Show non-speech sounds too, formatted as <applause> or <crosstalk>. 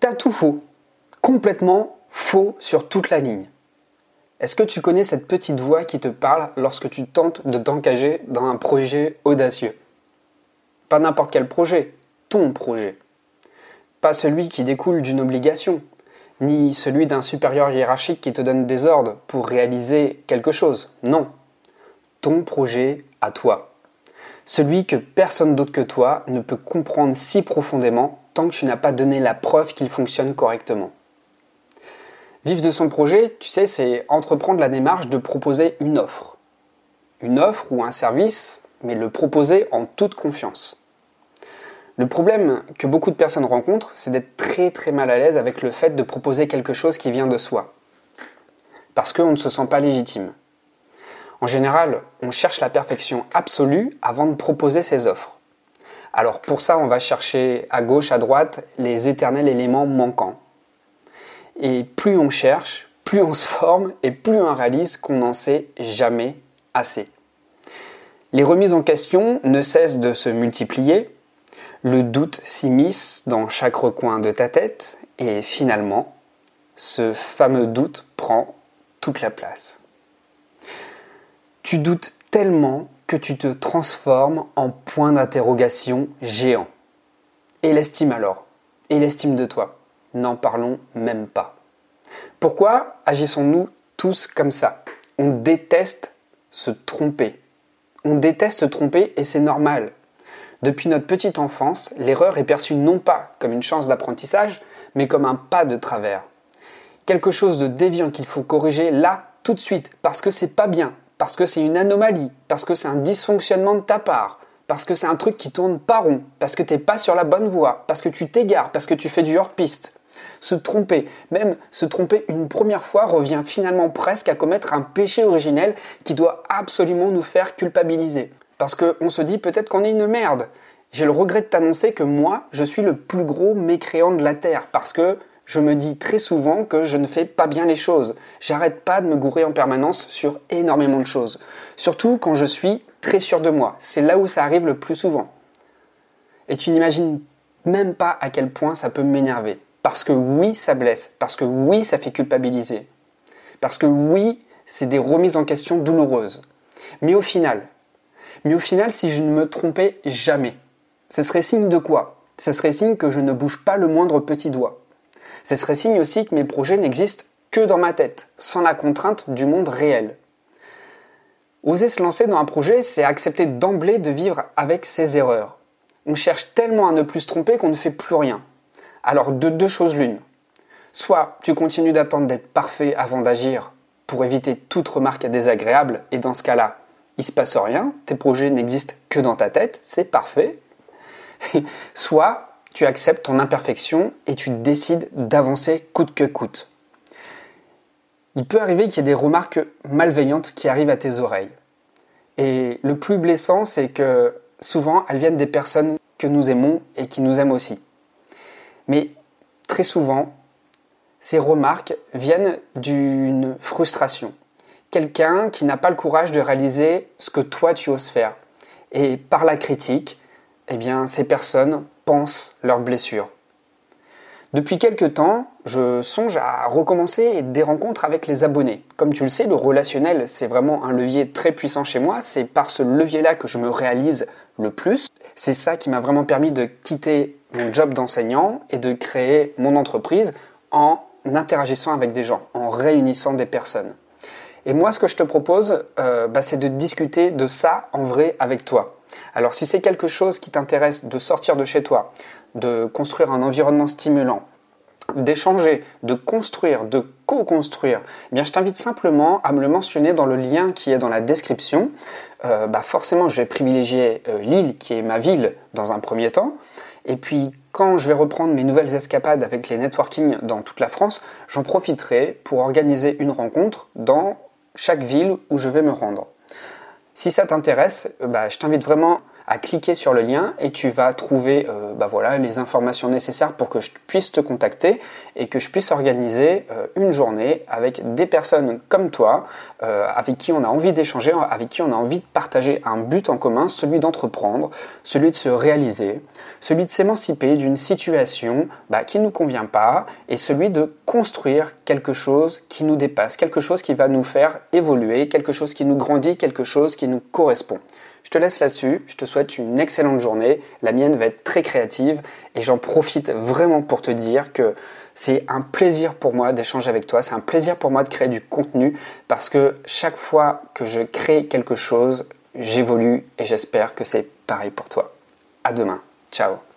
T'as tout faux. Complètement faux sur toute la ligne. Est-ce que tu connais cette petite voix qui te parle lorsque tu tentes de t'engager dans un projet audacieux? Pas n'importe quel projet, ton projet. Pas celui qui découle d'une obligation, ni celui d'un supérieur hiérarchique qui te donne des ordres pour réaliser quelque chose. Non. Ton projet à toi. Celui que personne d'autre que toi ne peut comprendre si profondément tant que tu n'as pas donné la preuve qu'il fonctionne correctement. Vivre de son projet, tu sais, c'est entreprendre la démarche de proposer une offre. Une offre ou un service, mais le proposer en toute confiance. Le problème que beaucoup de personnes rencontrent, c'est d'être très très mal à l'aise avec le fait de proposer quelque chose qui vient de soi. Parce qu'on ne se sent pas légitime. En général, on cherche la perfection absolue avant de proposer ses offres. Alors pour ça, on va chercher à gauche, à droite les éternels éléments manquants. Et plus on cherche, plus on se forme et plus on réalise qu'on n'en sait jamais assez. Les remises en question ne cessent de se multiplier, le doute s'immisce dans chaque recoin de ta tête et finalement, ce fameux doute prend toute la place. Tu doutes tellement que tu te transformes en point d'interrogation géant. Et l'estime alors Et l'estime de toi N'en parlons même pas. Pourquoi agissons-nous tous comme ça? On déteste se tromper. On déteste se tromper et c'est normal. Depuis notre petite enfance, l'erreur est perçue non pas comme une chance d'apprentissage, mais comme un pas de travers. Quelque chose de déviant qu'il faut corriger là, tout de suite, parce que c'est pas bien, parce que c'est une anomalie, parce que c'est un dysfonctionnement de ta part, parce que c'est un truc qui tourne pas rond, parce que t'es pas sur la bonne voie, parce que tu t'égares, parce que tu fais du hors-piste. Se tromper, même se tromper une première fois, revient finalement presque à commettre un péché originel qui doit absolument nous faire culpabiliser. Parce qu'on se dit peut-être qu'on est une merde. J'ai le regret de t'annoncer que moi, je suis le plus gros mécréant de la Terre, parce que je me dis très souvent que je ne fais pas bien les choses. J'arrête pas de me gourer en permanence sur énormément de choses. Surtout quand je suis très sûr de moi. C'est là où ça arrive le plus souvent. Et tu n'imagines même pas à quel point ça peut m'énerver. Parce que oui, ça blesse. Parce que oui, ça fait culpabiliser. Parce que oui, c'est des remises en question douloureuses. Mais au final, mais au final, si je ne me trompais jamais, ce serait signe de quoi? Ce serait signe que je ne bouge pas le moindre petit doigt. Ce serait signe aussi que mes projets n'existent que dans ma tête, sans la contrainte du monde réel. Oser se lancer dans un projet, c'est accepter d'emblée de vivre avec ses erreurs. On cherche tellement à ne plus se tromper qu'on ne fait plus rien. Alors de deux choses l'une. Soit tu continues d'attendre d'être parfait avant d'agir pour éviter toute remarque désagréable, et dans ce cas-là, il se passe rien, tes projets n'existent que dans ta tête, c'est parfait. <laughs> Soit tu acceptes ton imperfection et tu décides d'avancer coûte que coûte. Il peut arriver qu'il y ait des remarques malveillantes qui arrivent à tes oreilles. Et le plus blessant, c'est que souvent, elles viennent des personnes que nous aimons et qui nous aiment aussi. Mais très souvent, ces remarques viennent d'une frustration. Quelqu'un qui n'a pas le courage de réaliser ce que toi tu oses faire. Et par la critique, eh bien, ces personnes pensent leurs blessures. Depuis quelques temps, je songe à recommencer des rencontres avec les abonnés. Comme tu le sais, le relationnel, c'est vraiment un levier très puissant chez moi. C'est par ce levier-là que je me réalise le plus. C'est ça qui m'a vraiment permis de quitter mon job d'enseignant et de créer mon entreprise en interagissant avec des gens, en réunissant des personnes. Et moi, ce que je te propose, euh, bah, c'est de discuter de ça en vrai avec toi. Alors si c'est quelque chose qui t'intéresse de sortir de chez toi, de construire un environnement stimulant, d'échanger, de construire, de co-construire, eh bien je t'invite simplement à me le mentionner dans le lien qui est dans la description. Euh, bah forcément, je vais privilégier euh, Lille, qui est ma ville, dans un premier temps. Et puis, quand je vais reprendre mes nouvelles escapades avec les networking dans toute la France, j'en profiterai pour organiser une rencontre dans chaque ville où je vais me rendre. Si ça t'intéresse, euh, bah, je t'invite vraiment à cliquer sur le lien et tu vas trouver euh, bah voilà, les informations nécessaires pour que je puisse te contacter et que je puisse organiser euh, une journée avec des personnes comme toi, euh, avec qui on a envie d'échanger, avec qui on a envie de partager un but en commun, celui d'entreprendre, celui de se réaliser, celui de s'émanciper d'une situation bah, qui ne nous convient pas et celui de construire quelque chose qui nous dépasse, quelque chose qui va nous faire évoluer, quelque chose qui nous grandit, quelque chose qui nous correspond. Je te laisse là-dessus, je te souhaite une excellente journée, la mienne va être très créative et j'en profite vraiment pour te dire que c'est un plaisir pour moi d'échanger avec toi, c'est un plaisir pour moi de créer du contenu parce que chaque fois que je crée quelque chose, j'évolue et j'espère que c'est pareil pour toi. À demain. Ciao